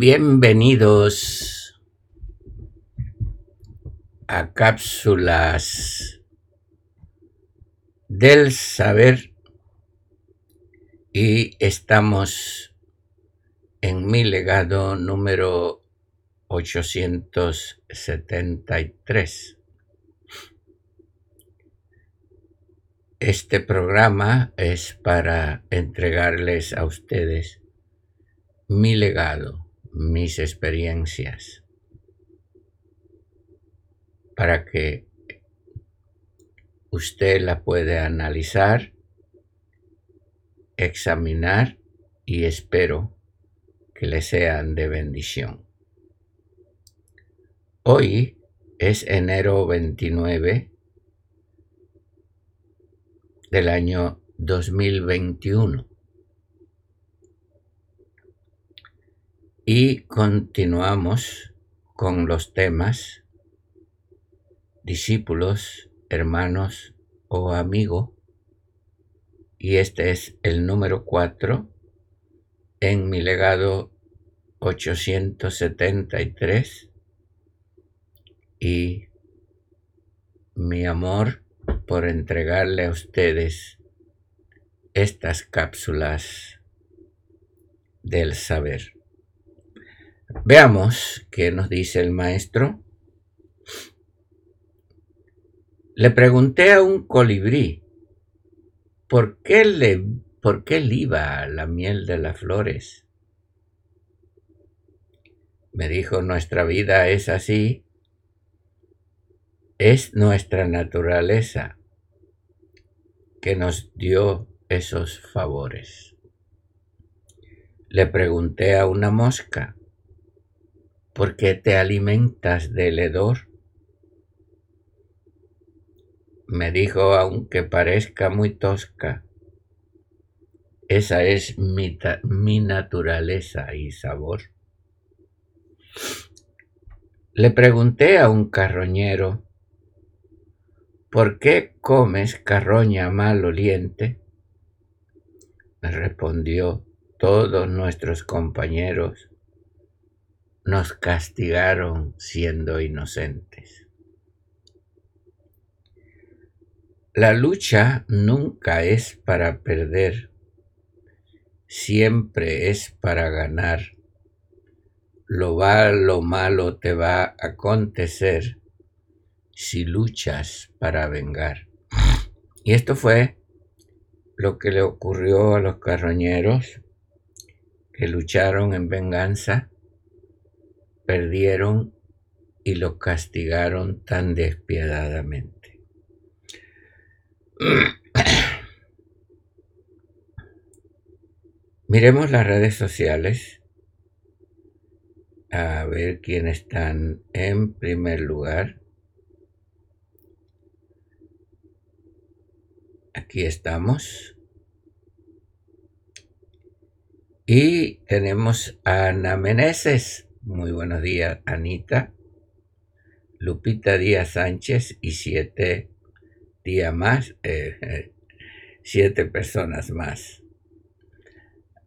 Bienvenidos a cápsulas del saber y estamos en mi legado número 873. Este programa es para entregarles a ustedes mi legado mis experiencias para que usted la pueda analizar, examinar y espero que le sean de bendición. Hoy es enero 29 del año 2021. Y continuamos con los temas discípulos, hermanos o amigo. Y este es el número 4 en mi legado 873 y mi amor por entregarle a ustedes estas cápsulas del saber. Veamos qué nos dice el maestro. Le pregunté a un colibrí, ¿por qué, le, ¿por qué liba la miel de las flores? Me dijo, nuestra vida es así, es nuestra naturaleza que nos dio esos favores. Le pregunté a una mosca, porque te alimentas del hedor. Me dijo, aunque parezca muy tosca, esa es mi, mi naturaleza y sabor. Le pregunté a un carroñero, ¿por qué comes carroña maloliente? Me respondió, todos nuestros compañeros nos castigaron siendo inocentes. La lucha nunca es para perder, siempre es para ganar. Lo va, lo malo te va a acontecer si luchas para vengar. Y esto fue lo que le ocurrió a los carroñeros que lucharon en venganza perdieron y lo castigaron tan despiadadamente. Miremos las redes sociales a ver quiénes están en primer lugar. Aquí estamos. Y tenemos a Ana Meneses. Muy buenos días, Anita. Lupita Díaz Sánchez y siete días más, eh, siete personas más.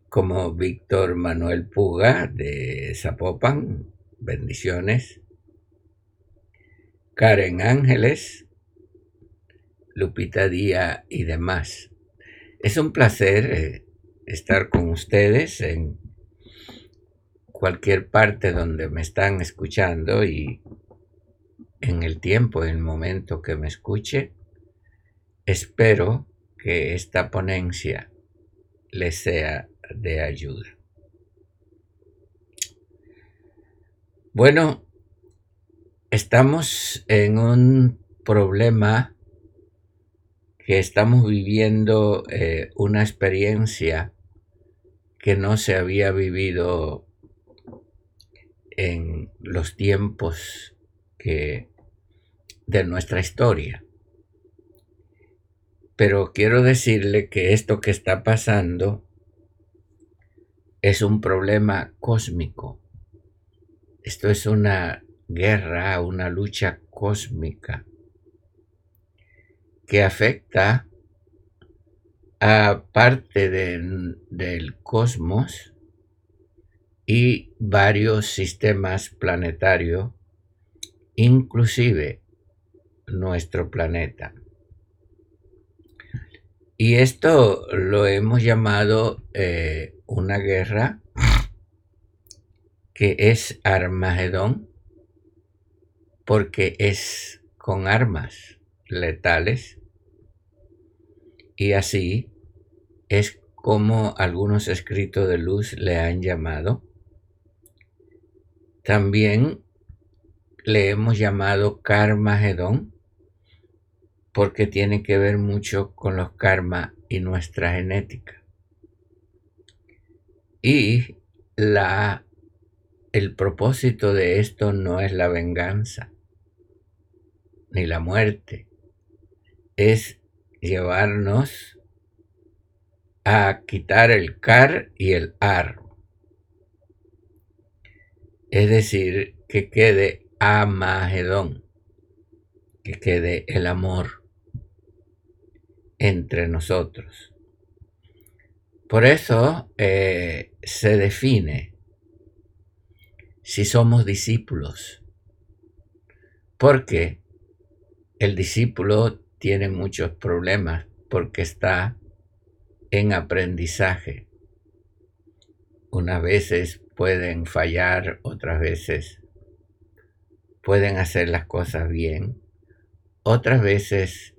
Como Víctor Manuel Puga de Zapopan, bendiciones. Karen Ángeles, Lupita Díaz y demás. Es un placer eh, estar con ustedes en cualquier parte donde me están escuchando y en el tiempo, en el momento que me escuche, espero que esta ponencia les sea de ayuda. Bueno, estamos en un problema que estamos viviendo eh, una experiencia que no se había vivido en los tiempos que de nuestra historia. Pero quiero decirle que esto que está pasando es un problema cósmico. Esto es una guerra, una lucha cósmica que afecta a parte del cosmos y varios sistemas planetarios, inclusive nuestro planeta. Y esto lo hemos llamado eh, una guerra que es Armagedón, porque es con armas letales. Y así es como algunos escritos de luz le han llamado. También le hemos llamado Carmagedón porque tiene que ver mucho con los karma y nuestra genética. Y la, el propósito de esto no es la venganza ni la muerte, es llevarnos a quitar el car y el ar. Es decir, que quede amagedón, que quede el amor entre nosotros. Por eso eh, se define si somos discípulos. Porque el discípulo tiene muchos problemas porque está en aprendizaje. Unas veces pueden fallar, otras veces. Pueden hacer las cosas bien, otras veces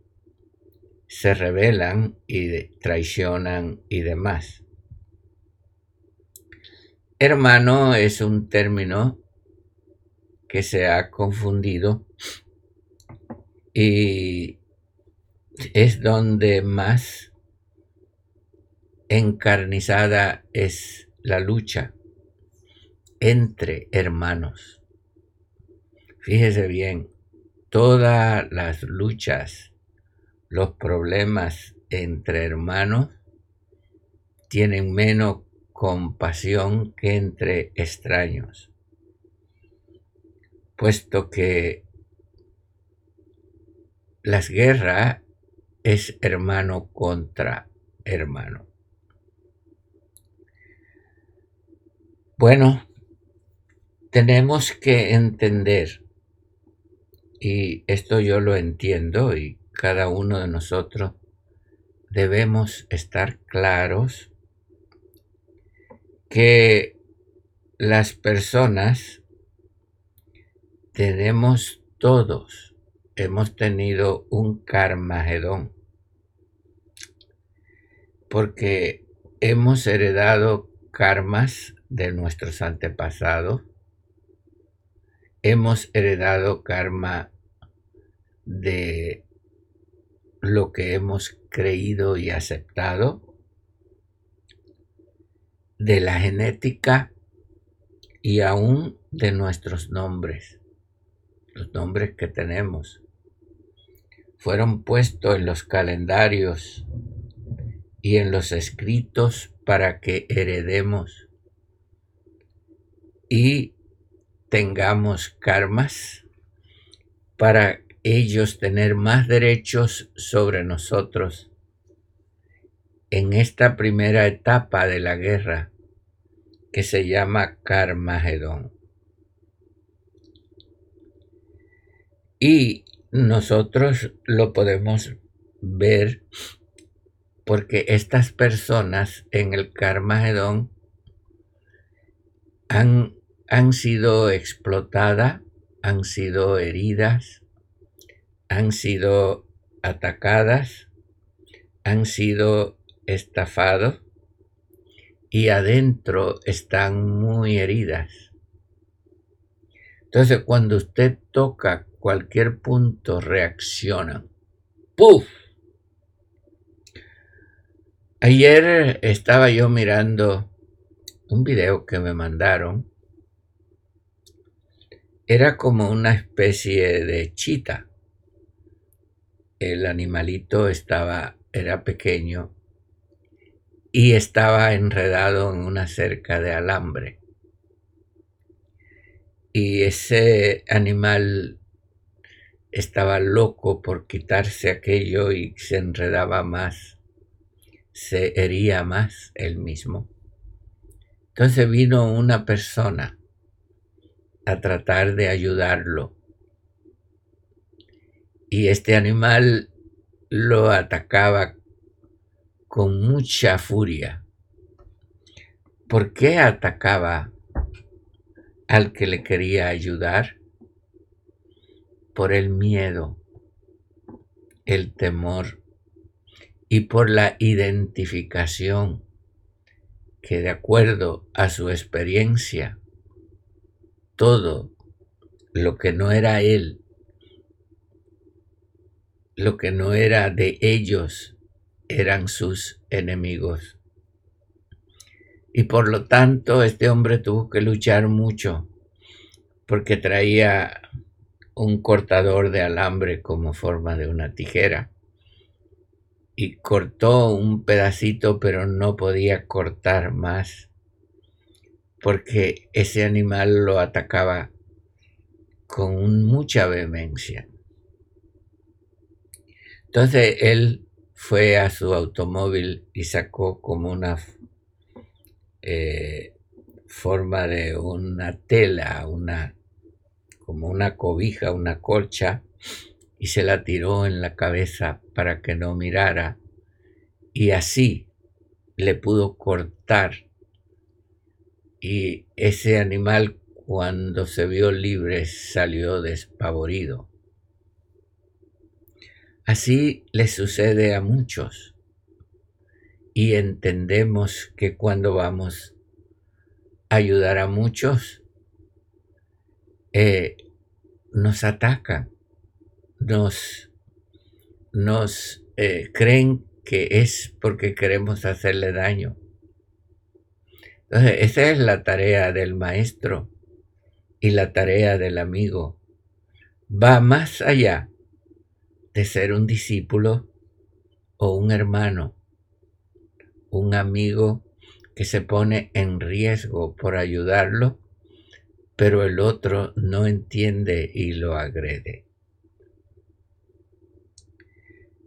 se rebelan y traicionan y demás. Hermano es un término que se ha confundido y es donde más encarnizada es la lucha entre hermanos. Fíjese bien, todas las luchas, los problemas entre hermanos tienen menos compasión que entre extraños, puesto que las guerras es hermano contra hermano. Bueno, tenemos que entender, y esto yo lo entiendo, y cada uno de nosotros debemos estar claros que las personas tenemos todos, hemos tenido un carmagedón, porque hemos heredado karmas de nuestros antepasados. Hemos heredado karma de lo que hemos creído y aceptado, de la genética y aún de nuestros nombres, los nombres que tenemos. Fueron puestos en los calendarios y en los escritos para que heredemos y tengamos karmas para ellos tener más derechos sobre nosotros en esta primera etapa de la guerra que se llama Carmagedón. Y nosotros lo podemos ver porque estas personas en el Carmagedón han han sido explotadas, han sido heridas, han sido atacadas, han sido estafados y adentro están muy heridas. Entonces cuando usted toca cualquier punto reacciona. ¡Puf! Ayer estaba yo mirando un video que me mandaron era como una especie de chita. El animalito estaba, era pequeño y estaba enredado en una cerca de alambre. Y ese animal estaba loco por quitarse aquello y se enredaba más, se hería más él mismo. Entonces vino una persona a tratar de ayudarlo. Y este animal lo atacaba con mucha furia. ¿Por qué atacaba al que le quería ayudar? Por el miedo, el temor y por la identificación que de acuerdo a su experiencia, todo lo que no era él, lo que no era de ellos, eran sus enemigos. Y por lo tanto este hombre tuvo que luchar mucho porque traía un cortador de alambre como forma de una tijera y cortó un pedacito, pero no podía cortar más, porque ese animal lo atacaba con mucha vehemencia. Entonces él fue a su automóvil y sacó como una eh, forma de una tela, una, como una cobija, una colcha, y se la tiró en la cabeza para que no mirara y así le pudo cortar y ese animal cuando se vio libre salió despavorido. Así le sucede a muchos y entendemos que cuando vamos a ayudar a muchos, eh, nos atacan nos, nos eh, creen que es porque queremos hacerle daño. Entonces, esa es la tarea del maestro y la tarea del amigo. Va más allá de ser un discípulo o un hermano, un amigo que se pone en riesgo por ayudarlo, pero el otro no entiende y lo agrede.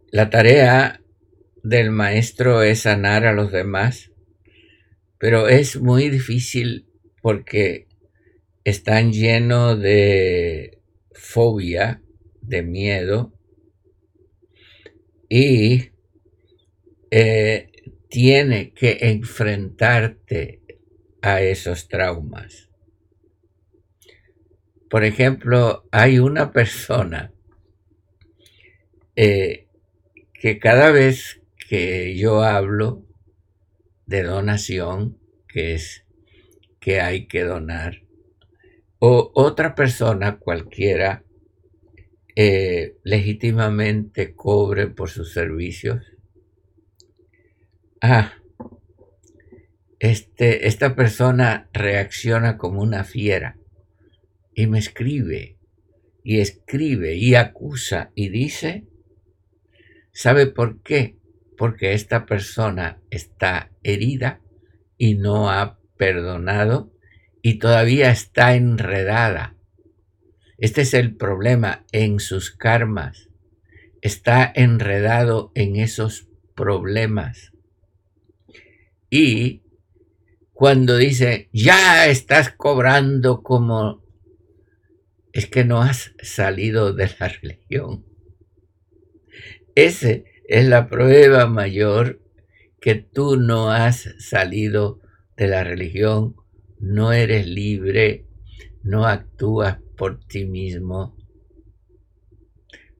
La tarea del maestro es sanar a los demás, pero es muy difícil porque están llenos de fobia, de miedo, y eh, tiene que enfrentarte a esos traumas. Por ejemplo, hay una persona eh, que cada vez que yo hablo de donación, que es que hay que donar, o otra persona cualquiera eh, legítimamente cobre por sus servicios, ah, este, esta persona reacciona como una fiera y me escribe y escribe y acusa y dice ¿Sabe por qué? Porque esta persona está herida y no ha perdonado y todavía está enredada. Este es el problema en sus karmas. Está enredado en esos problemas. Y cuando dice, ya estás cobrando como... Es que no has salido de la religión. Esa es la prueba mayor que tú no has salido de la religión, no eres libre, no actúas por ti mismo,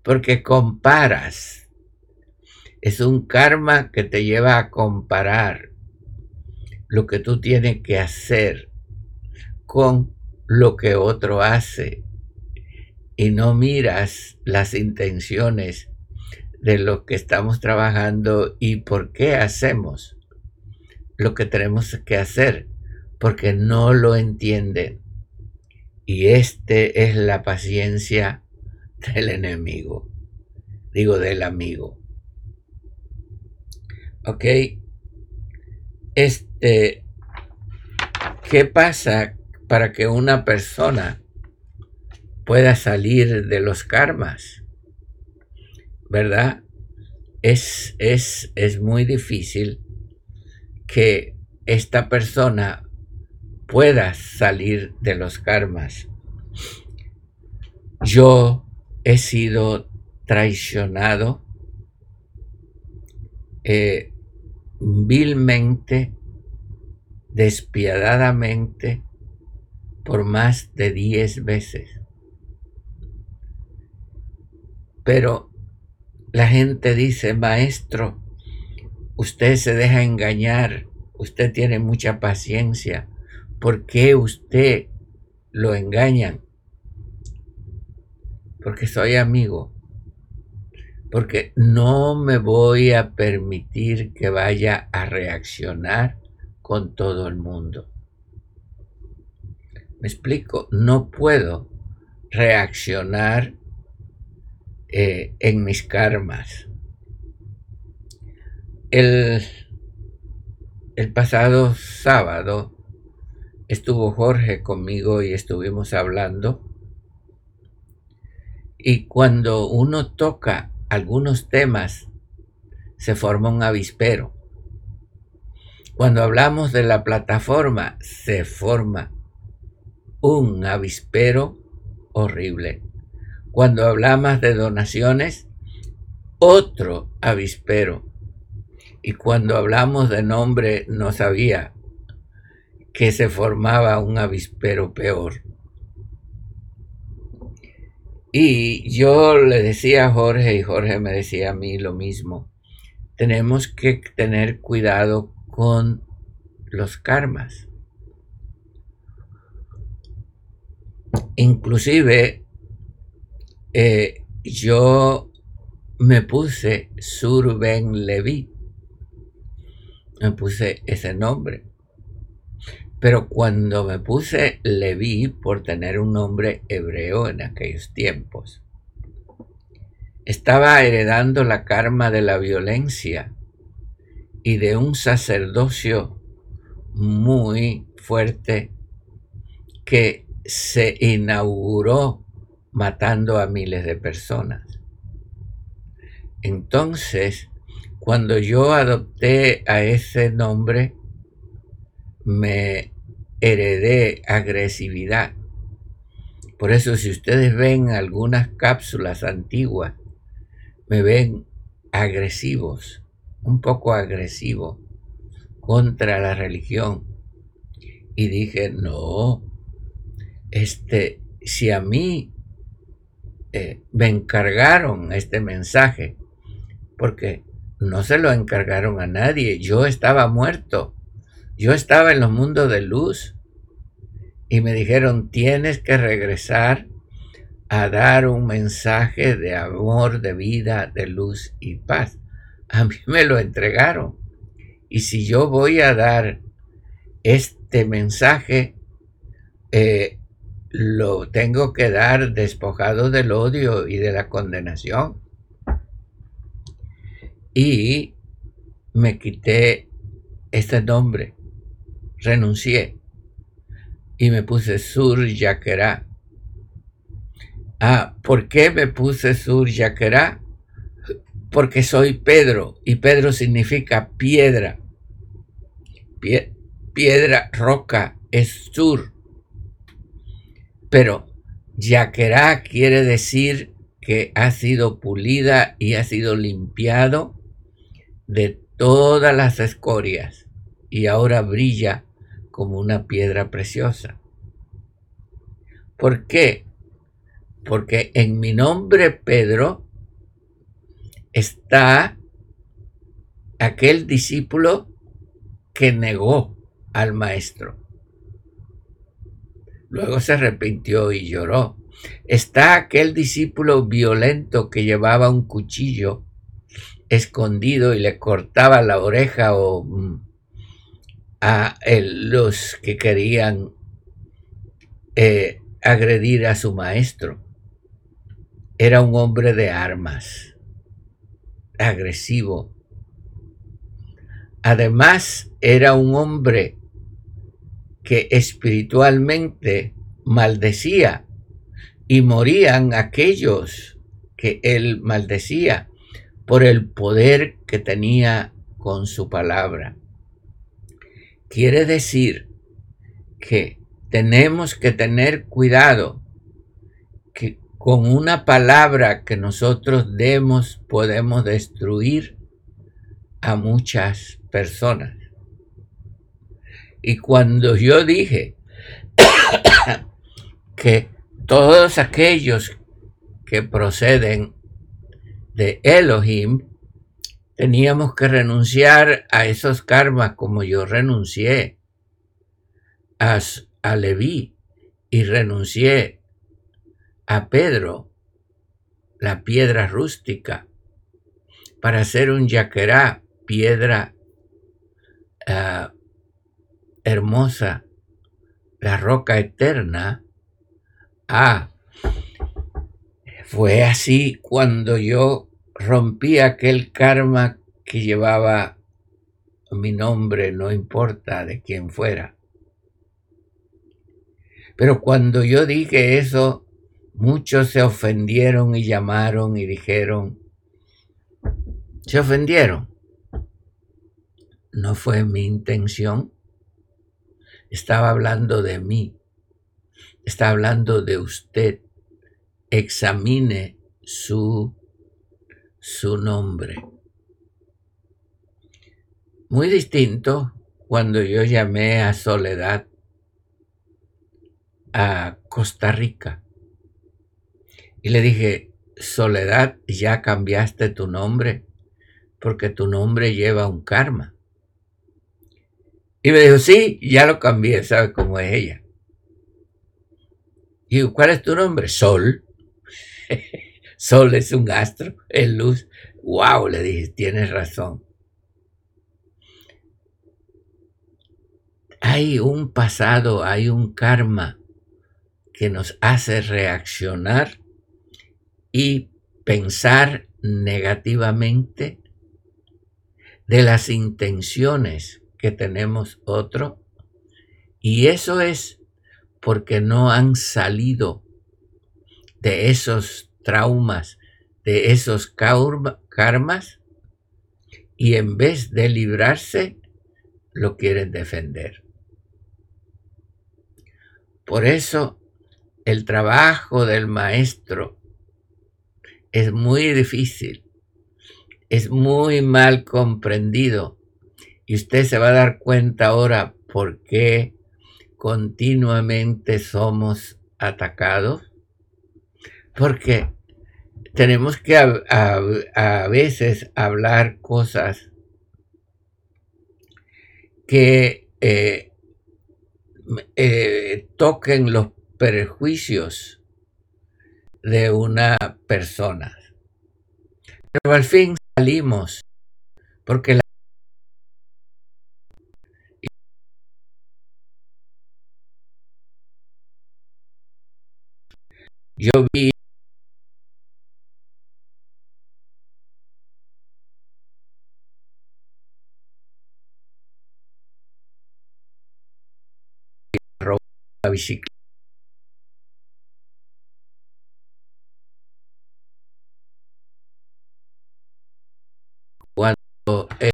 porque comparas. Es un karma que te lleva a comparar lo que tú tienes que hacer con lo que otro hace y no miras las intenciones de lo que estamos trabajando y por qué hacemos lo que tenemos que hacer, porque no lo entienden. Y este es la paciencia del enemigo, digo del amigo. ¿Ok? Este, ¿qué pasa para que una persona pueda salir de los karmas? ¿Verdad? Es, es, es muy difícil que esta persona puedas salir de los karmas. Yo he sido traicionado eh, vilmente, despiadadamente, por más de diez veces. Pero la gente dice, maestro, usted se deja engañar, usted tiene mucha paciencia, ¿por qué usted lo engañan? Porque soy amigo, porque no me voy a permitir que vaya a reaccionar con todo el mundo. Me explico, no puedo reaccionar eh, en mis karmas. El, el pasado sábado estuvo Jorge conmigo y estuvimos hablando. Y cuando uno toca algunos temas, se forma un avispero. Cuando hablamos de la plataforma, se forma un avispero horrible. Cuando hablamos de donaciones, otro avispero. Y cuando hablamos de nombre, no sabía que se formaba un avispero peor. Y yo le decía a Jorge y Jorge me decía a mí lo mismo. Tenemos que tener cuidado con los karmas. Inclusive eh, yo me puse Surben Levi. Me puse ese nombre. Pero cuando me puse Levi por tener un nombre hebreo en aquellos tiempos, estaba heredando la karma de la violencia y de un sacerdocio muy fuerte que se inauguró matando a miles de personas. Entonces, cuando yo adopté a ese nombre, me heredé agresividad. Por eso si ustedes ven algunas cápsulas antiguas, me ven agresivos, un poco agresivo contra la religión. Y dije, no, este, si a mí eh, me encargaron este mensaje, porque no se lo encargaron a nadie, yo estaba muerto, yo estaba en los mundos de luz y me dijeron, tienes que regresar a dar un mensaje de amor, de vida, de luz y paz. A mí me lo entregaron. Y si yo voy a dar este mensaje, eh, lo tengo que dar despojado del odio y de la condenación. Y me quité este nombre, renuncié y me puse Sur Yaquerá. Ah, ¿por qué me puse Sur Yaquerá? Porque soy Pedro y Pedro significa piedra. piedra, roca, es sur. Pero yaquerá quiere decir que ha sido pulida y ha sido limpiado de todas las escorias y ahora brilla como una piedra preciosa. ¿Por qué? Porque en mi nombre Pedro está aquel discípulo que negó al maestro. Luego se arrepintió y lloró. Está aquel discípulo violento que llevaba un cuchillo escondido y le cortaba la oreja o mm, a los que querían eh, agredir a su maestro. Era un hombre de armas, agresivo. Además, era un hombre que espiritualmente maldecía y morían aquellos que él maldecía por el poder que tenía con su palabra. Quiere decir que tenemos que tener cuidado que con una palabra que nosotros demos podemos destruir a muchas personas. Y cuando yo dije que todos aquellos que proceden de Elohim, teníamos que renunciar a esos karmas como yo renuncié a, a Leví y renuncié a Pedro, la piedra rústica, para hacer un yaquerá, piedra uh, hermosa, la roca eterna. Ah, fue así cuando yo rompí aquel karma que llevaba mi nombre, no importa de quién fuera. Pero cuando yo dije eso, muchos se ofendieron y llamaron y dijeron, se ofendieron. No fue mi intención. Estaba hablando de mí. Está hablando de usted. Examine su, su nombre. Muy distinto cuando yo llamé a Soledad a Costa Rica y le dije, Soledad, ya cambiaste tu nombre porque tu nombre lleva un karma. Y me dijo, sí, ya lo cambié, ¿sabe cómo es ella? Y ¿cuál es tu nombre? Sol. Sol es un astro, es luz. Wow, le dije, tienes razón. Hay un pasado, hay un karma que nos hace reaccionar y pensar negativamente de las intenciones que tenemos otro. Y eso es porque no han salido de esos traumas, de esos karmas, y en vez de librarse, lo quieren defender. Por eso el trabajo del maestro es muy difícil, es muy mal comprendido y usted se va a dar cuenta ahora por qué continuamente somos atacados. Porque tenemos que a, veces hablar cosas que eh, eh, toquen los perjuicios de una persona. Pero al fin salimos porque la Yo vi la bicicleta. Cuando eh,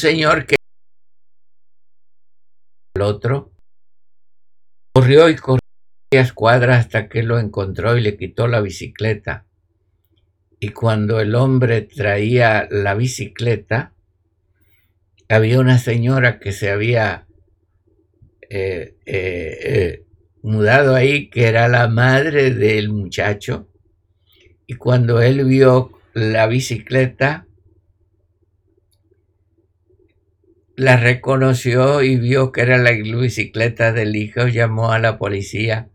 señor que el otro corrió y corrió varias cuadras hasta que lo encontró y le quitó la bicicleta. Y cuando el hombre traía la bicicleta, había una señora que se había eh, eh, eh, mudado ahí, que era la madre del muchacho. Y cuando él vio la bicicleta, la reconoció y vio que era la bicicleta del hijo, llamó a la policía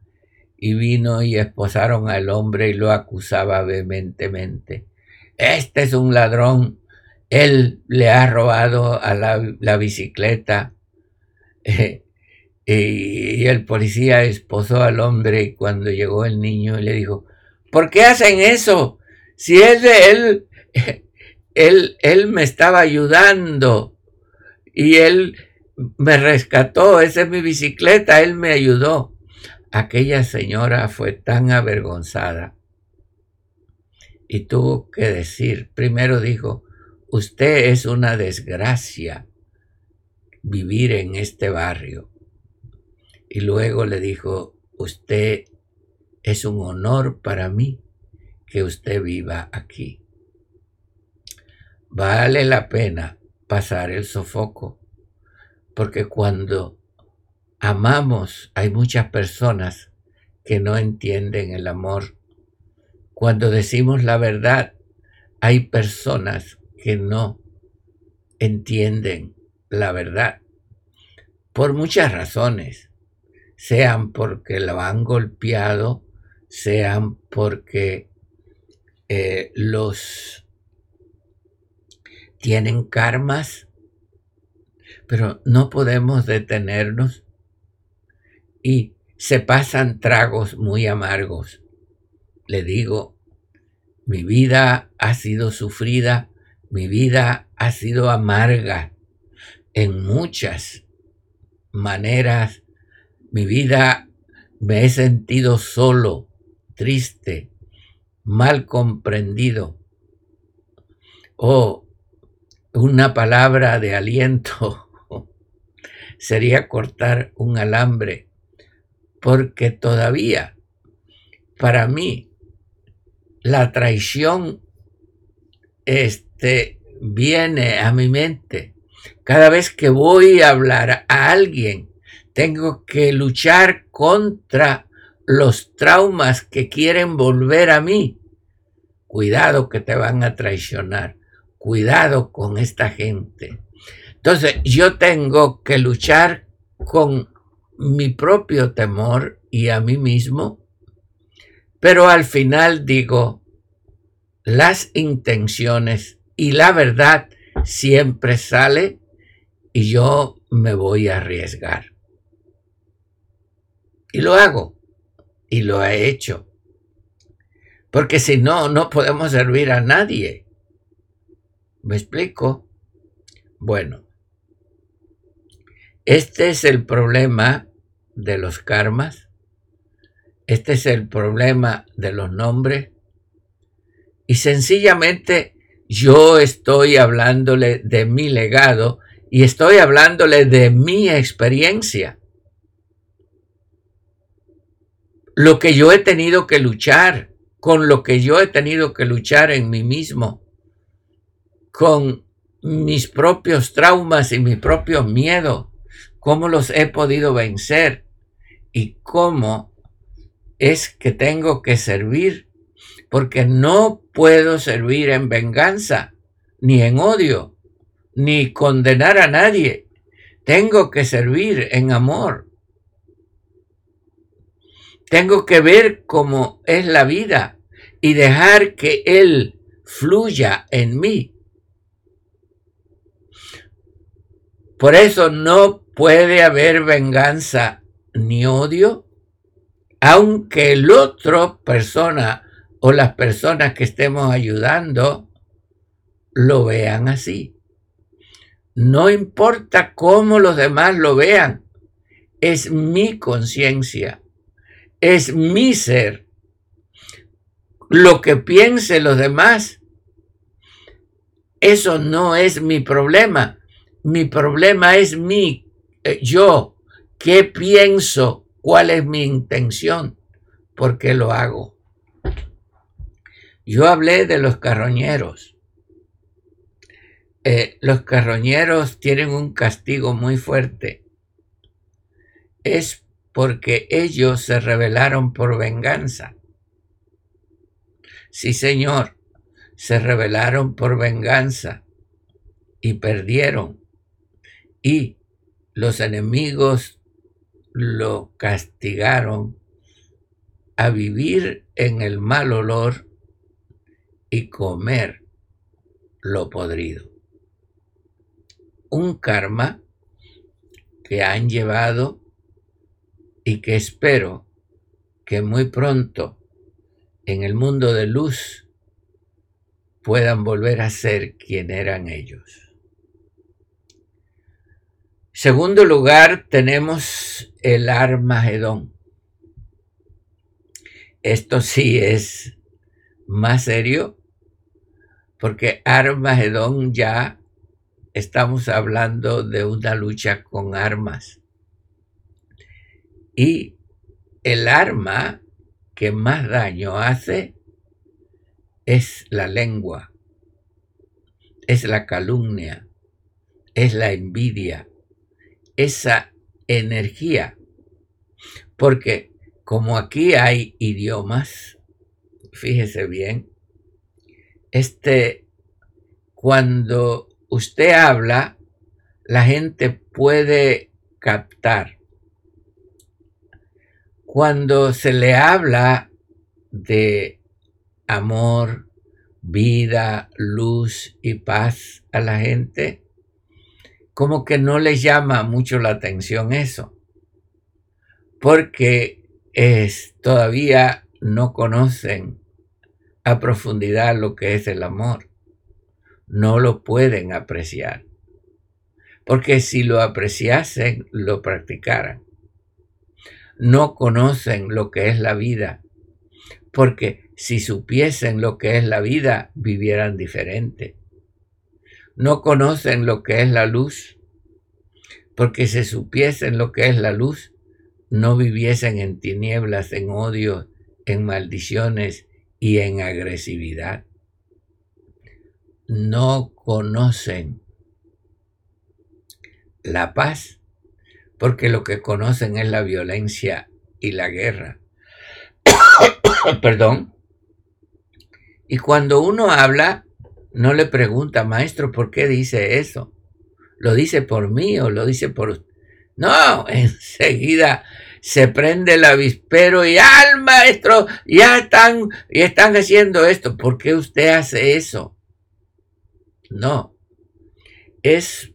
y vino y esposaron al hombre y lo acusaba vehementemente. Este es un ladrón, él le ha robado a la, bicicleta. y el policía esposó al hombre y cuando llegó el niño le dijo, ¿por qué hacen eso? Si es de él, él, él me estaba ayudando y él me rescató, esa es mi bicicleta, él me ayudó. Aquella señora fue tan avergonzada y tuvo que decir, primero dijo, usted es una desgracia vivir en este barrio. Y luego le dijo, usted es un honor para mí que usted viva aquí. Vale la pena pasar el sofoco, porque cuando amamos hay muchas personas que no entienden el amor. Cuando decimos la verdad, hay personas que no entienden la verdad. Por muchas razones, sean porque lo han golpeado, sean porque eh, los tienen karmas, pero no podemos detenernos y se pasan tragos muy amargos. Le digo, mi vida ha sido sufrida, mi vida ha sido amarga en muchas maneras. Mi vida me he sentido solo, triste, mal comprendido. O una palabra de aliento sería cortar un alambre porque todavía para mí la traición este, viene a mi mente. Cada vez que voy a hablar a alguien, tengo que luchar contra los traumas que quieren volver a mí. Cuidado que te van a traicionar. Cuidado con esta gente. Entonces yo tengo que luchar con mi propio temor y a mí mismo, pero al final digo, las intenciones y la verdad siempre sale y yo me voy a arriesgar. Y lo hago, y lo he hecho. Porque si no, no podemos servir a nadie. ¿Me explico? Bueno, este es el problema de los karmas. Este es el problema de los nombres. Y sencillamente yo estoy hablándole de mi legado y estoy hablándole de mi experiencia. Lo que yo he tenido que luchar, con lo que yo he tenido que luchar en mí mismo, con mis propios traumas y mis propios miedos cómo los he podido vencer y cómo es que tengo que servir, porque no puedo servir en venganza, ni en odio, ni condenar a nadie. Tengo que servir en amor. Tengo que ver cómo es la vida y dejar que Él fluya en mí. Por eso no puede haber venganza ni odio, aunque el otro persona o las personas que estemos ayudando lo vean así. No importa cómo los demás lo vean, es mi conciencia, es mi ser. Lo que piensen los demás, eso no es mi problema. Mi problema es mi eh, yo, ¿qué pienso? ¿Cuál es mi intención? ¿Por qué lo hago? Yo hablé de los carroñeros. Eh, los carroñeros tienen un castigo muy fuerte. Es porque ellos se rebelaron por venganza. Sí, señor, se rebelaron por venganza y perdieron. Y los enemigos lo castigaron a vivir en el mal olor y comer lo podrido. Un karma que han llevado y que espero que muy pronto en el mundo de luz puedan volver a ser quien eran ellos. Segundo lugar, tenemos el Armagedón. Esto sí es más serio, porque Armagedón ya estamos hablando de una lucha con armas. Y el arma que más daño hace es la lengua, es la calumnia, es la envidia, esa energía. Porque como aquí hay idiomas, fíjese bien, este, cuando usted habla, la gente puede captar. Cuando se le habla de amor, vida, luz y paz a la gente, como que no les llama mucho la atención eso, porque es, todavía no conocen a profundidad lo que es el amor, no lo pueden apreciar, porque si lo apreciasen, lo practicaran. No conocen lo que es la vida, porque si supiesen lo que es la vida, vivieran diferente. No conocen lo que es la luz, porque si supiesen lo que es la luz, no viviesen en tinieblas, en odio, en maldiciones y en agresividad. No conocen la paz, porque lo que conocen es la violencia y la guerra. Perdón. Y cuando uno habla, no le pregunta, maestro, ¿por qué dice eso? ¿Lo dice por mí o lo dice por usted? No, enseguida se prende el avispero y al maestro, ya están, y están haciendo esto. ¿Por qué usted hace eso? No, es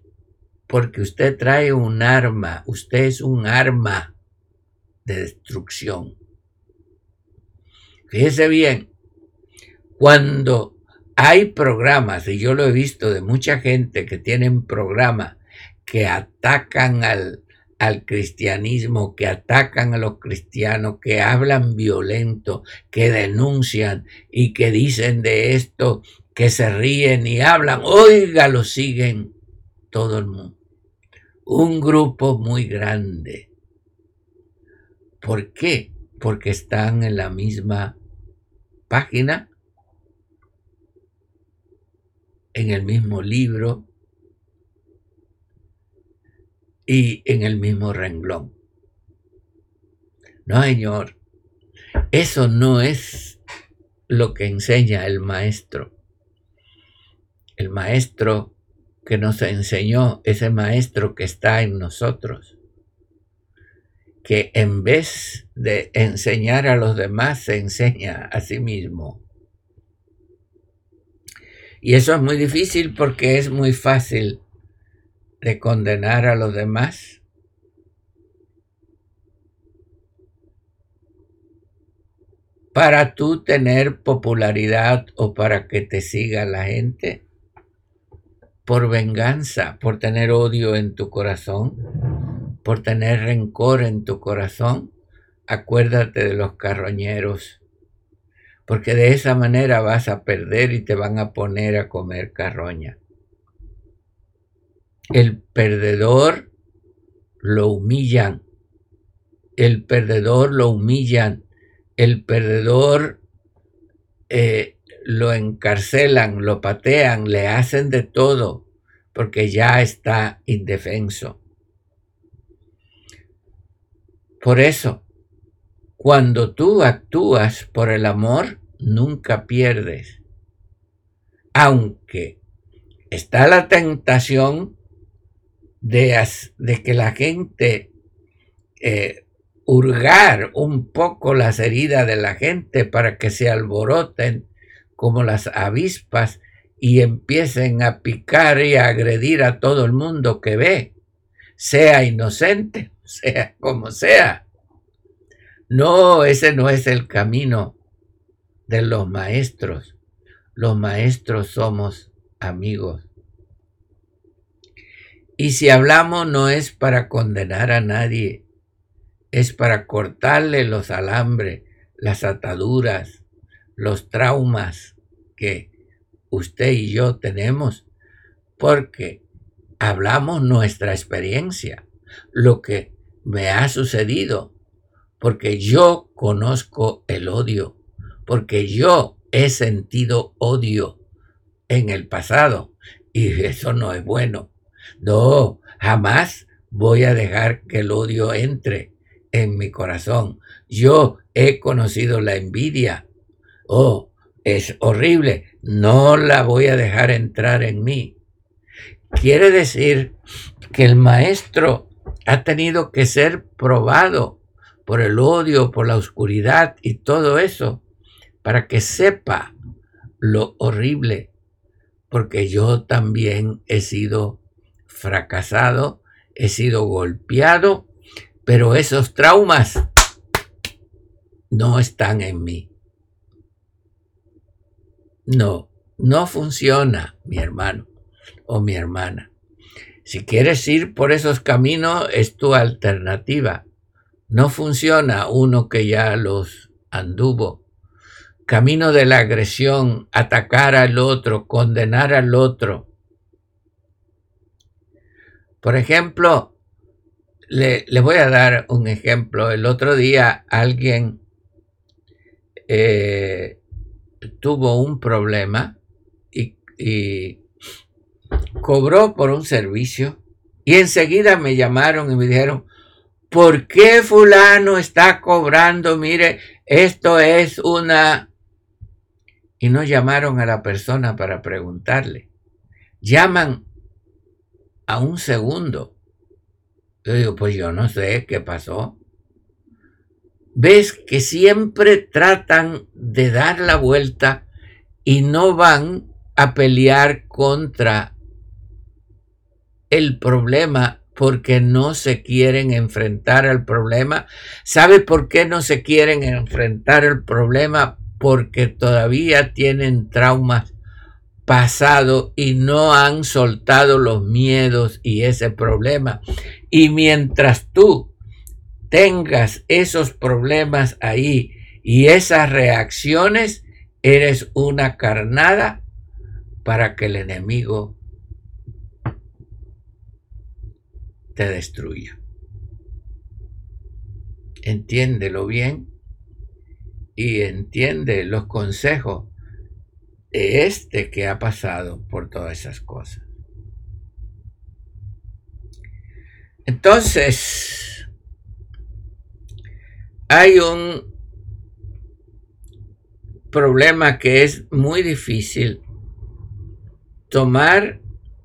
porque usted trae un arma, usted es un arma de destrucción. Fíjese bien, cuando hay programas, y yo lo he visto de mucha gente que tienen programas que atacan al, al cristianismo, que atacan a los cristianos, que hablan violento, que denuncian y que dicen de esto, que se ríen y hablan, oiga, lo siguen todo el mundo. Un grupo muy grande. ¿Por qué? Porque están en la misma página, en el mismo libro y en el mismo renglón. No, señor, eso no es lo que enseña el maestro. El maestro que nos enseñó, ese maestro que está en nosotros, que en vez de enseñar a los demás, se enseña a sí mismo. Y eso es muy difícil porque es muy fácil de condenar a los demás. Para tú tener popularidad o para que te siga la gente, por venganza, por tener odio en tu corazón, por tener rencor en tu corazón, acuérdate de los carroñeros, porque de esa manera vas a perder y te van a poner a comer carroña. El perdedor lo humillan, el perdedor lo humillan, el perdedor eh, lo encarcelan, lo patean, le hacen de todo, porque ya está indefenso. Por eso, cuando tú actúas por el amor, nunca pierdes. Aunque está la tentación de, de que la gente eh, hurgar un poco las heridas de la gente para que se alboroten como las avispas y empiecen a picar y a agredir a todo el mundo que ve, sea inocente sea como sea. No, ese no es el camino de los maestros. Los maestros somos amigos. Y si hablamos no es para condenar a nadie, es para cortarle los alambres, las ataduras, los traumas que usted y yo tenemos porque hablamos nuestra experiencia, lo que me ha sucedido, porque yo conozco el odio, porque yo he sentido odio en el pasado y eso no es bueno. No, jamás voy a dejar que el odio entre en mi corazón. Yo he conocido la envidia. Oh, es horrible. No la voy a dejar entrar en mí. Quiere decir que el maestro ha tenido que ser probado por el odio, por la oscuridad y todo eso, para que sepa lo horrible, porque yo también he sido fracasado, he sido golpeado, pero esos traumas no están en mí. No, no funciona, mi hermano o mi hermana. Si quieres ir por esos caminos, es tu alternativa. No funciona uno que ya los anduvo. Camino de la agresión, atacar al otro, condenar al otro. Por ejemplo, le, voy a dar un ejemplo. El otro día alguien eh, tuvo un problema y cobró por un servicio y enseguida me llamaron y me dijeron, ¿por qué fulano está cobrando? Mire, esto es una... Y no llamaron a la persona para preguntarle. Llaman a un segundo. Yo digo, pues yo no sé qué pasó. Ves que siempre tratan de dar la vuelta y no van a pelear contra el problema porque no se quieren enfrentar al problema. ¿Sabe por qué no se quieren enfrentar el problema? Porque todavía tienen traumas pasados y no han soltado los miedos y ese problema. Y mientras tú tengas esos problemas ahí y esas reacciones, eres una carnada para que el enemigo te destruya. Entiéndelo bien y entiende los consejos de este que ha pasado por todas esas cosas. Entonces, hay un problema que es muy difícil tomar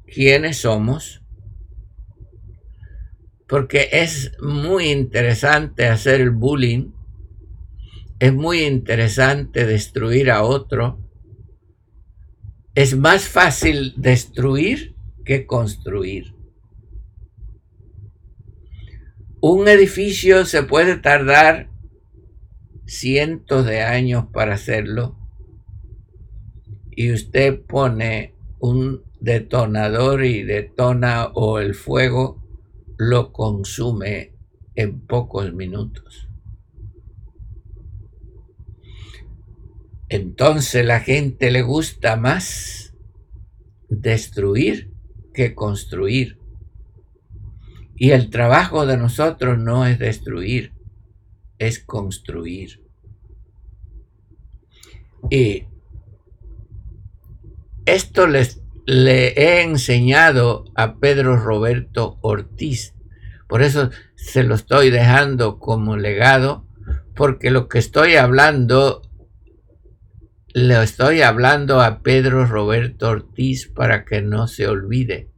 quiénes somos porque es muy interesante hacer el bullying, es muy interesante destruir a otro, es más fácil destruir que construir. Un edificio se puede tardar cientos de años para hacerlo y usted pone un detonador y detona o el fuego lo consume en pocos minutos. Entonces la gente le gusta más destruir que construir. Y el trabajo de nosotros no es destruir, es construir. Y esto les le he enseñado a Pedro Roberto Ortiz. Por eso se lo estoy dejando como legado, porque lo que estoy hablando, le estoy hablando a Pedro Roberto Ortiz para que no se olvide.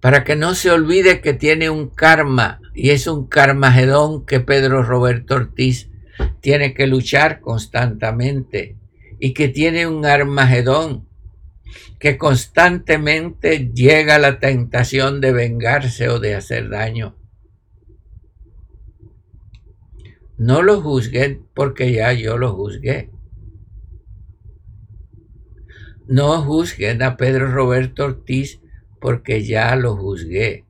Para que no se olvide que tiene un karma y es un karmagedón que Pedro Roberto Ortiz tiene que luchar constantemente y que tiene un Armagedón, que constantemente llega la tentación de vengarse o de hacer daño. No lo juzguen porque ya yo lo juzgué. No juzguen a Pedro Roberto Ortiz porque ya lo juzgué.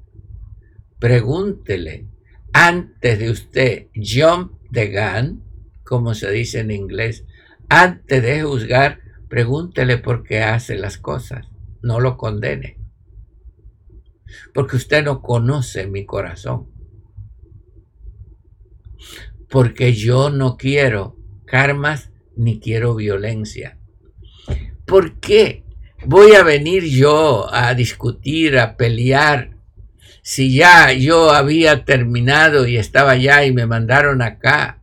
Pregúntele antes de usted jump the gun como se dice en inglés, antes de juzgar, pregúntele por qué hace las cosas, no lo condene. Porque usted no conoce mi corazón. Porque yo no quiero karmas ni quiero violencia. ¿Por qué voy a venir yo a discutir, a pelear, si ya yo había terminado y estaba allá y me mandaron acá?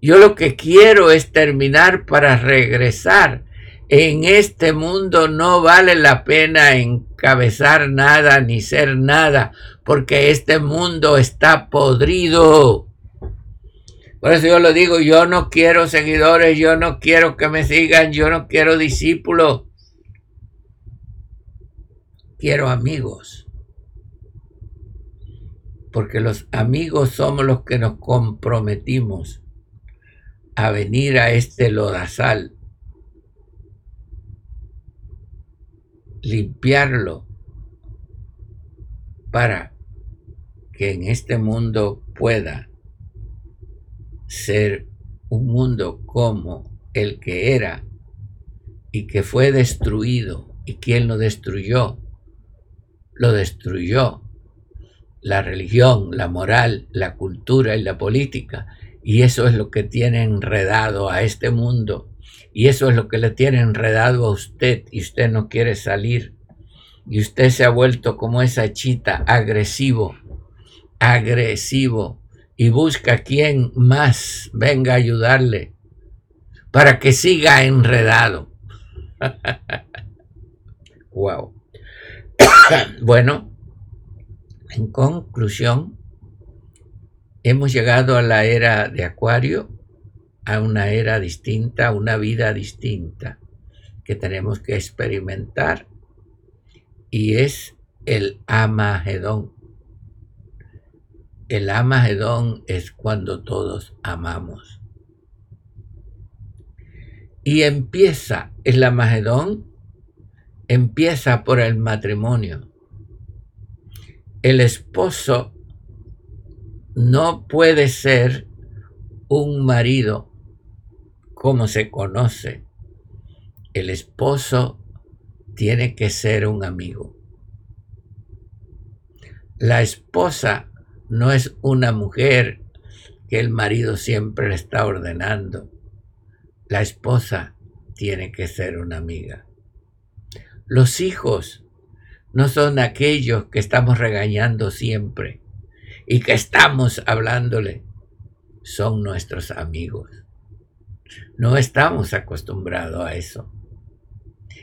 Yo lo que quiero es terminar para regresar. En este mundo no vale la pena encabezar nada ni ser nada, porque este mundo está podrido. Por eso yo lo digo, yo no quiero seguidores, yo no quiero que me sigan, yo no quiero discípulos. Quiero amigos. Porque los amigos somos los que nos comprometimos a venir a este lodazal, limpiarlo para que en este mundo pueda ser un mundo como el que era y que fue destruido. ¿Y quién lo destruyó? Lo destruyó la religión, la moral, la cultura y la política. Y eso es lo que tiene enredado a este mundo. Y eso es lo que le tiene enredado a usted y usted no quiere salir. Y usted se ha vuelto como esa chita agresivo, agresivo, y busca quien más venga a ayudarle para que siga enredado. wow. bueno, en conclusión, hemos llegado a la era de Acuario, a una era distinta, a una vida distinta que tenemos que experimentar y es el Amagedón. El Amagedón es cuando todos amamos. Y empieza, el Amagedón empieza por el matrimonio. El esposo no puede ser un marido como se conoce. El esposo tiene que ser un amigo. La esposa no es una mujer que el marido siempre le está ordenando. La esposa tiene que ser una amiga. Los hijos no son aquellos que estamos regañando siempre y que estamos hablándole. Son nuestros amigos. No estamos acostumbrados a eso.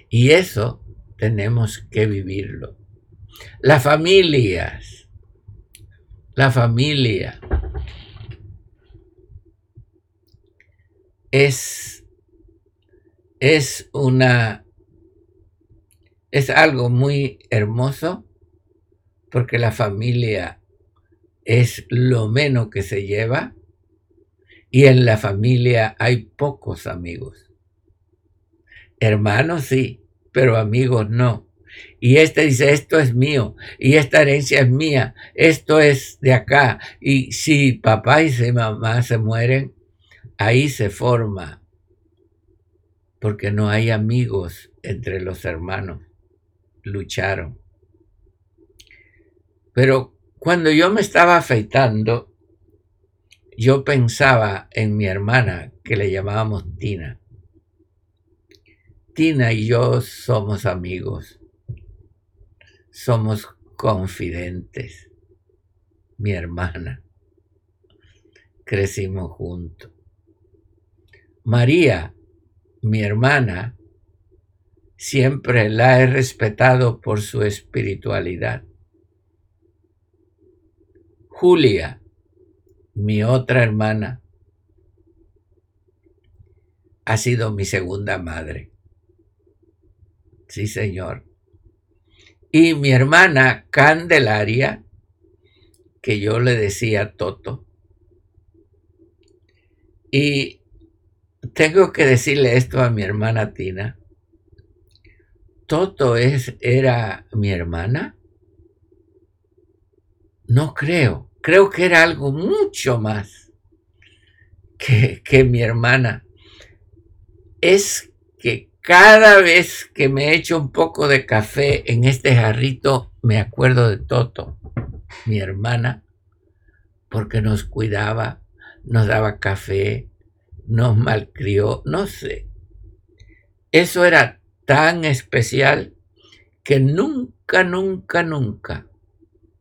Y eso tenemos que vivirlo. Las familias la familia es, es una es algo muy hermoso porque la familia es lo menos que se lleva y en la familia hay pocos amigos. Hermanos sí, pero amigos no. Y este dice, esto es mío, y esta herencia es mía, esto es de acá. Y si papá y si mamá se mueren, ahí se forma, porque no hay amigos entre los hermanos, lucharon. Pero cuando yo me estaba afeitando, yo pensaba en mi hermana, que le llamábamos Tina. Tina y yo somos amigos somos confidentes. Mi hermana. Crecimos juntos. María, mi hermana, siempre la he respetado por su espiritualidad. Julia, mi otra hermana, ha sido mi segunda madre. Sí, Señor y mi hermana Candelaria, que yo le decía Toto. Y tengo que decirle esto a mi hermana Tina. ¿Toto es, era mi hermana? No creo. Creo que era algo mucho más que, que mi hermana. Es que cada vez que me echo un poco de café en este jarrito, me acuerdo de Toto, mi hermana, porque nos cuidaba, nos daba café, nos malcrió, no sé. Eso era tan especial que nunca, nunca, nunca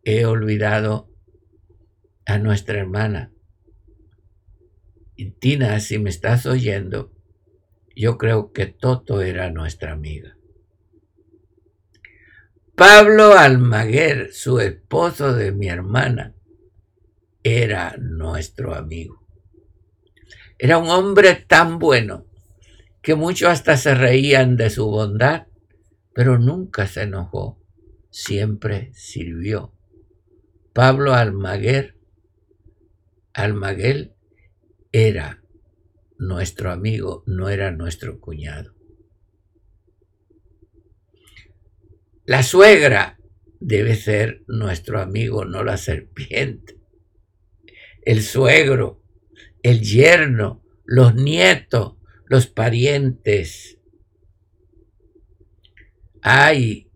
he olvidado a nuestra hermana. Y Tina, si me estás oyendo, yo creo que Toto era nuestra amiga. Pablo Almaguer, su esposo de mi hermana, era nuestro amigo. Era un hombre tan bueno que muchos hasta se reían de su bondad, pero nunca se enojó, siempre sirvió. Pablo Almaguer, Almaguel era nuestro amigo, no era nuestro cuñado. La suegra debe ser nuestro amigo, no la serpiente. El suegro el yerno, los nietos, los parientes. Hay,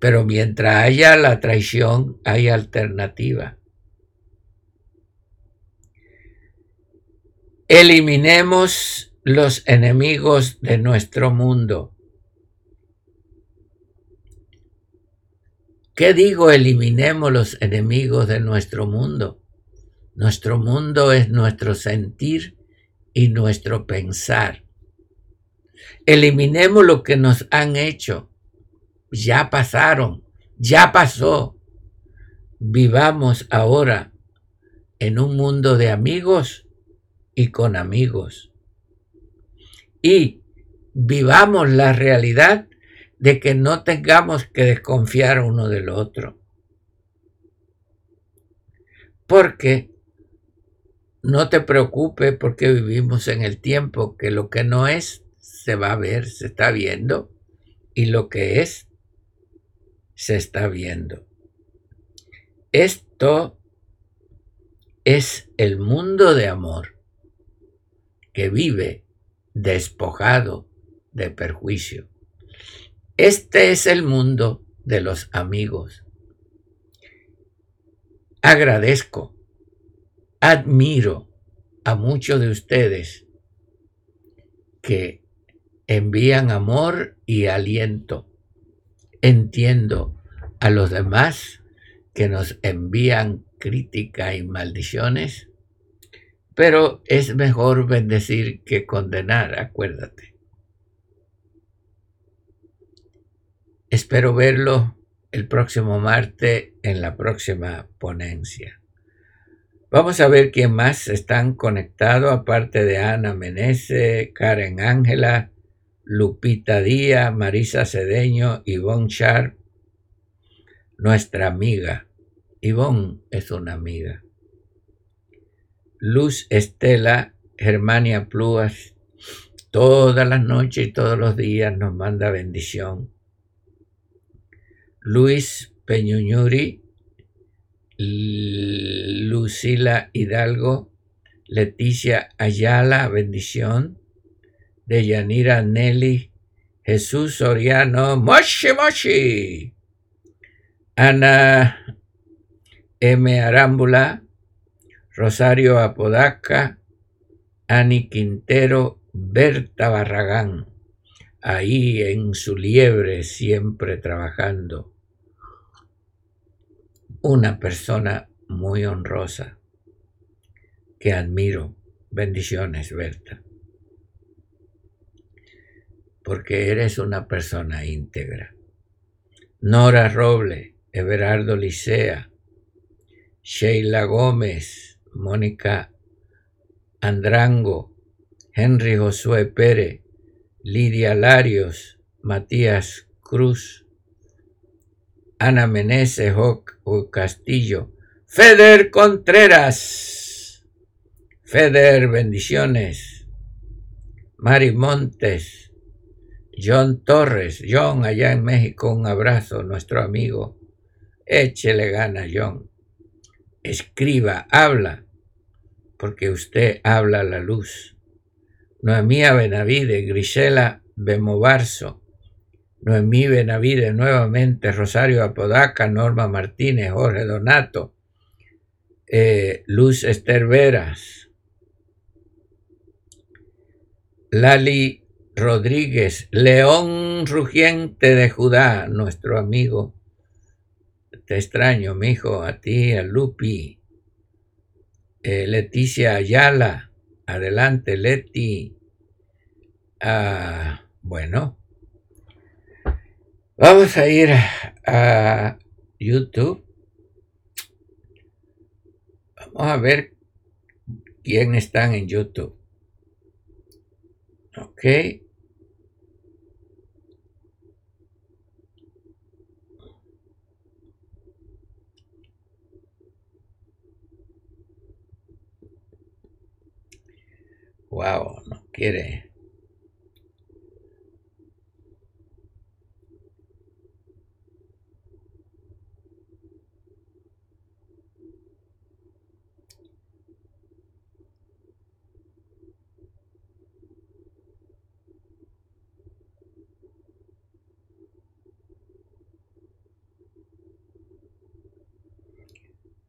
pero mientras haya la traición, hay alternativa. Eliminemos los enemigos de nuestro mundo. ¿Qué digo eliminemos los enemigos de nuestro mundo? Nuestro mundo es nuestro sentir y nuestro pensar. Eliminemos lo que nos han hecho. Ya pasaron, ya pasó. Vivamos ahora en un mundo de amigos y con amigos. Y vivamos la realidad de que no tengamos que desconfiar uno del otro. Porque no te preocupes porque vivimos en el tiempo que lo que no es se va a ver, se está viendo, y lo que es se está viendo. Esto es el mundo de amor que vive despojado de perjuicio. Este es el mundo de los amigos. Agradezco admiro a muchos de ustedes que envían amor y aliento. Entiendo a los demás que nos envían crítica y maldiciones, pero es mejor bendecir que condenar, acuérdate. Espero verlo el próximo martes en la próxima ponencia. Vamos a ver quién más están conectados, aparte de Ana Menese, Karen Ángela, Lupita Díaz, Marisa Cedeño, Ivonne Sharp, nuestra amiga. Ivonne es una amiga. Luz Estela, Germania Pluas, todas las noches y todos los días nos manda bendición. Luis Peñuñuri, Lucila Hidalgo, Leticia Ayala, bendición, de Yanira Nelly, Jesús Soriano, Moshi Moshi, Ana M. Arámbula, Rosario Apodaca, Ani Quintero, Berta Barragán, ahí en su liebre siempre trabajando una persona muy honrosa que admiro. Bendiciones, Berta. Porque eres una persona íntegra. Nora Roble, Everardo Licea, Sheila Gómez, Mónica Andrango, Henry Josué Pérez, Lidia Larios, Matías Cruz, Ana Meneses o Castillo, Feder Contreras, Feder, bendiciones, Mari Montes, John Torres, John allá en México, un abrazo, nuestro amigo, échele gana, John. escriba, habla, porque usted habla la luz. Noemí Benavide, Grisela Bemovarso, Noemí Benavide nuevamente, Rosario Apodaca, Norma Martínez, Jorge Donato, eh, Luz Esther Veras, Lali Rodríguez, León Rugiente de Judá, nuestro amigo. Te extraño, mi hijo, a ti, a Lupi. Eh, Leticia Ayala, adelante, Leti. Ah, bueno, vamos a ir a YouTube. Vamos a ver quién están en YouTube. Ok. Wow, no quiere.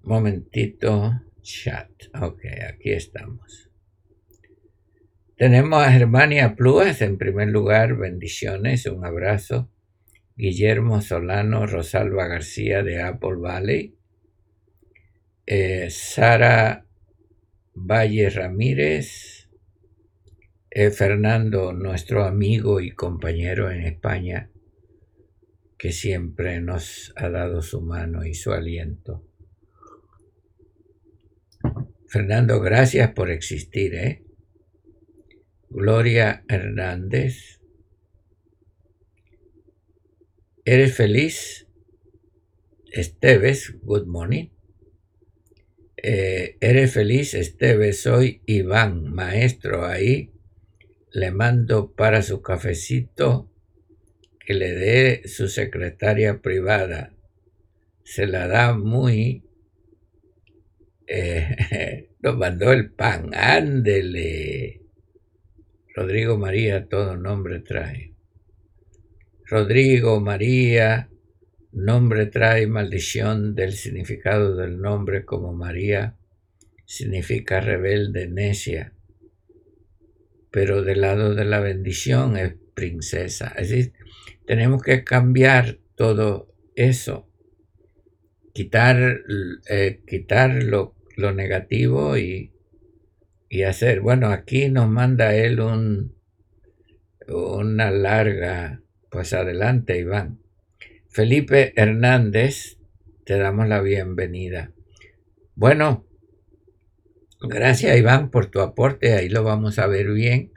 Momentito, chat. Ok, aquí estamos. Tenemos a Germania Plúas en primer lugar, bendiciones, un abrazo. Guillermo Solano, Rosalba García de Apple Valley. Eh, Sara Valle Ramírez. Eh, Fernando, nuestro amigo y compañero en España, que siempre nos ha dado su mano y su aliento. Fernando, gracias por existir, ¿eh? Gloria Hernández. ¿Eres feliz? Esteves, good morning. Eh, ¿Eres feliz, Esteves? Soy Iván, maestro ahí. Le mando para su cafecito que le dé su secretaria privada. Se la da muy eh, nos mandó el pan, ándele. Rodrigo María, todo nombre trae. Rodrigo María, nombre trae maldición del significado del nombre como María, significa rebelde, necia, pero del lado de la bendición es princesa. Así tenemos que cambiar todo eso, quitar, eh, quitar lo lo negativo y, hacer. Bueno, aquí nos manda él un, una larga, pues adelante, Iván. Felipe Hernández, te damos la bienvenida. Bueno, gracias Iván por tu aporte, ahí lo vamos a ver bien.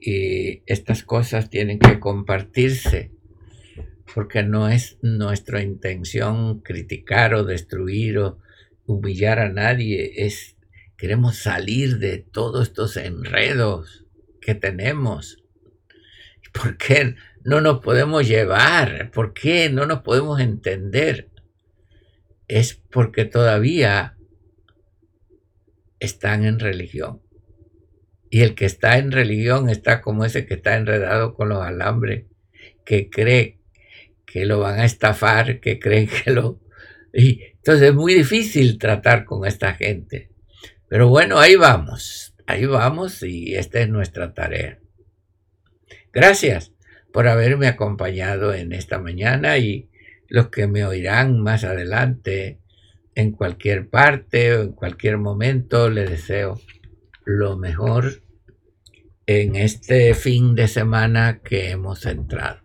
Y estas cosas tienen que compartirse, porque no es nuestra intención criticar o destruir o humillar a nadie, es queremos salir de todos estos enredos que tenemos. ¿Por qué no nos podemos llevar? ¿Por qué no nos podemos entender? Es porque todavía están en religión. Y el que está en religión está como ese que está enredado con los alambres, que cree que lo van a estafar, que cree que lo y entonces es muy difícil tratar con esta gente. Pero bueno, ahí vamos, ahí vamos y esta es nuestra tarea. Gracias por haberme acompañado en esta mañana y los que me oirán más adelante en cualquier parte o en cualquier momento, les deseo lo mejor en este fin de semana que hemos entrado.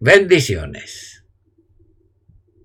Bendiciones.